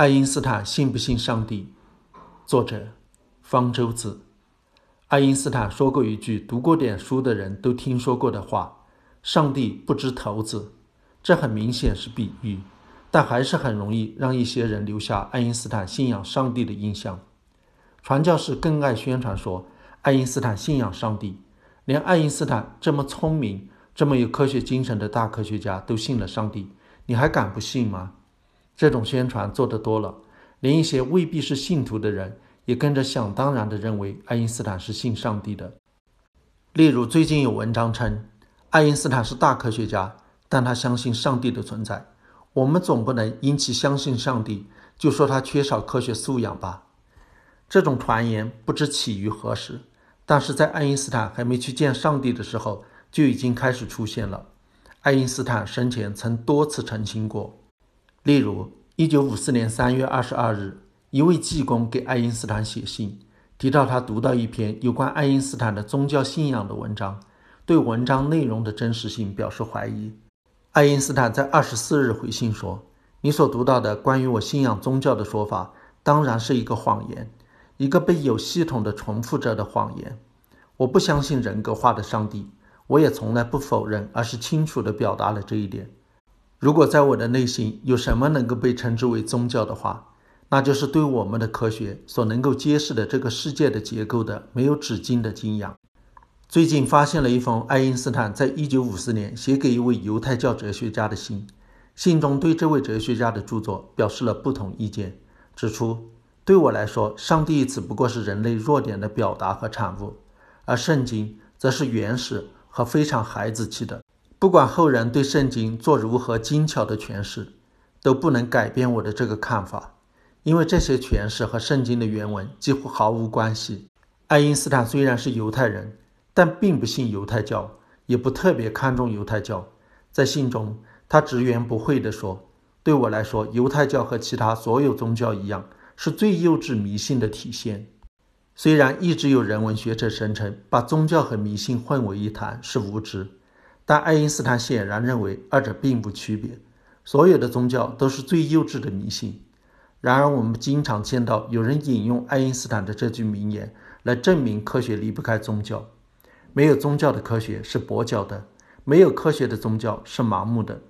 爱因斯坦信不信上帝？作者：方舟子。爱因斯坦说过一句读过点书的人都听说过的话：“上帝不知头子。”这很明显是比喻，但还是很容易让一些人留下爱因斯坦信仰上帝的印象。传教士更爱宣传说爱因斯坦信仰上帝，连爱因斯坦这么聪明、这么有科学精神的大科学家都信了上帝，你还敢不信吗？这种宣传做得多了，连一些未必是信徒的人也跟着想当然地认为爱因斯坦是信上帝的。例如，最近有文章称爱因斯坦是大科学家，但他相信上帝的存在。我们总不能因其相信上帝就说他缺少科学素养吧？这种传言不知起于何时，但是在爱因斯坦还没去见上帝的时候就已经开始出现了。爱因斯坦生前曾多次澄清过。例如，一九五四年三月二十二日，一位技工给爱因斯坦写信，提到他读到一篇有关爱因斯坦的宗教信仰的文章，对文章内容的真实性表示怀疑。爱因斯坦在二十四日回信说：“你所读到的关于我信仰宗教的说法，当然是一个谎言，一个被有系统的重复着的谎言。我不相信人格化的上帝，我也从来不否认，而是清楚地表达了这一点。”如果在我的内心有什么能够被称之为宗教的话，那就是对我们的科学所能够揭示的这个世界的结构的没有止境的敬仰。最近发现了一封爱因斯坦在一九五四年写给一位犹太教哲学家的信，信中对这位哲学家的著作表示了不同意见，指出：对我来说，上帝只不过是人类弱点的表达和产物，而圣经则是原始和非常孩子气的。不管后人对圣经做如何精巧的诠释，都不能改变我的这个看法，因为这些诠释和圣经的原文几乎毫无关系。爱因斯坦虽然是犹太人，但并不信犹太教，也不特别看重犹太教。在信中，他直言不讳地说：“对我来说，犹太教和其他所有宗教一样，是最幼稚迷信的体现。”虽然一直有人文学者声称，把宗教和迷信混为一谈是无知。但爱因斯坦显然认为二者并不区别，所有的宗教都是最幼稚的迷信。然而，我们经常见到有人引用爱因斯坦的这句名言来证明科学离不开宗教。没有宗教的科学是跛脚的，没有科学的宗教是盲目的。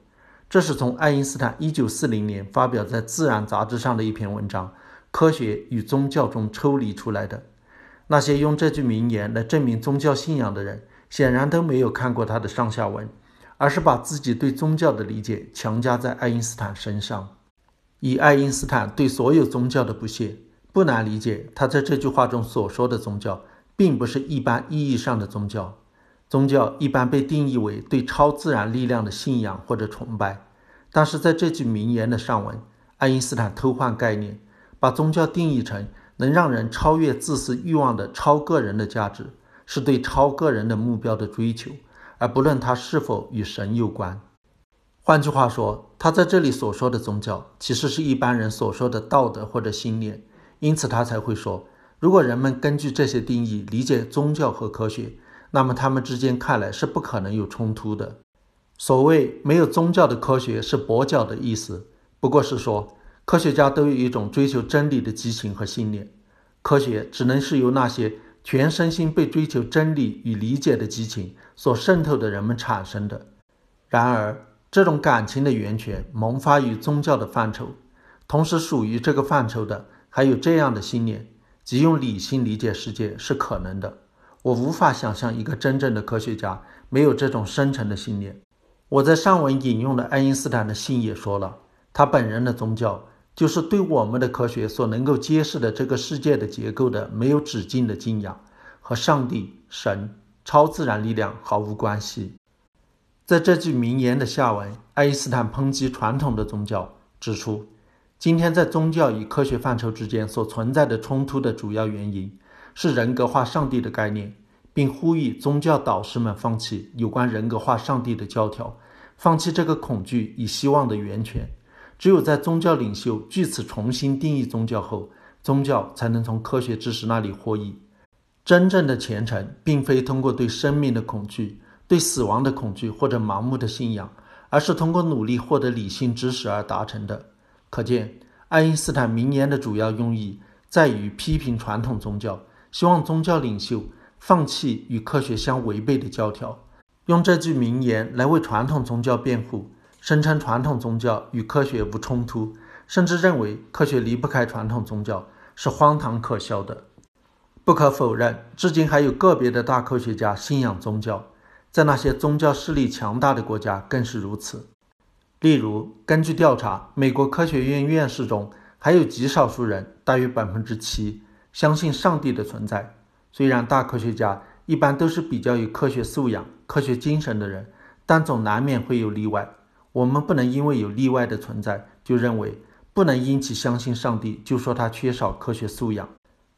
这是从爱因斯坦1940年发表在《自然》杂志上的一篇文章《科学与宗教》中抽离出来的。那些用这句名言来证明宗教信仰的人。显然都没有看过他的上下文，而是把自己对宗教的理解强加在爱因斯坦身上。以爱因斯坦对所有宗教的不屑，不难理解他在这句话中所说的宗教，并不是一般意义上的宗教。宗教一般被定义为对超自然力量的信仰或者崇拜，但是在这句名言的上文，爱因斯坦偷换概念，把宗教定义成能让人超越自私欲望的超个人的价值。是对超个人的目标的追求，而不论它是否与神有关。换句话说，他在这里所说的宗教，其实是一般人所说的道德或者信念。因此，他才会说，如果人们根据这些定义理解宗教和科学，那么他们之间看来是不可能有冲突的。所谓没有宗教的科学是跛脚的意思，不过是说科学家都有一种追求真理的激情和信念，科学只能是由那些。全身心被追求真理与理解的激情所渗透的人们产生的。然而，这种感情的源泉萌发于宗教的范畴，同时属于这个范畴的还有这样的信念：即用理性理解世界是可能的。我无法想象一个真正的科学家没有这种深沉的信念。我在上文引用的爱因斯坦的信也说了，他本人的宗教。就是对我们的科学所能够揭示的这个世界的结构的没有止境的敬仰，和上帝、神、超自然力量毫无关系。在这句名言的下文，爱因斯坦抨击传统的宗教，指出，今天在宗教与科学范畴之间所存在的冲突的主要原因是人格化上帝的概念，并呼吁宗教导师们放弃有关人格化上帝的教条，放弃这个恐惧与希望的源泉。只有在宗教领袖据此重新定义宗教后，宗教才能从科学知识那里获益。真正的虔诚，并非通过对生命的恐惧、对死亡的恐惧或者盲目的信仰，而是通过努力获得理性知识而达成的。可见，爱因斯坦名言的主要用意在于批评传统宗教，希望宗教领袖放弃与科学相违背的教条，用这句名言来为传统宗教辩护，声称传统宗教与科学无冲突，甚至认为科学离不开传统宗教，是荒唐可笑的。不可否认，至今还有个别的大科学家信仰宗教，在那些宗教势力强大的国家更是如此。例如，根据调查，美国科学院院士中还有极少数人，大约百分之七，相信上帝的存在。虽然大科学家一般都是比较有科学素养、科学精神的人，但总难免会有例外。我们不能因为有例外的存在，就认为不能因其相信上帝就说他缺少科学素养。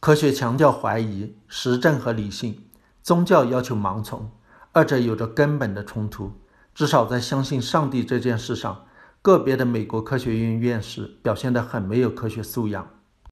科学强调怀疑、实证和理性，宗教要求盲从，二者有着根本的冲突。至少在相信上帝这件事上，个别的美国科学院院士表现得很没有科学素养。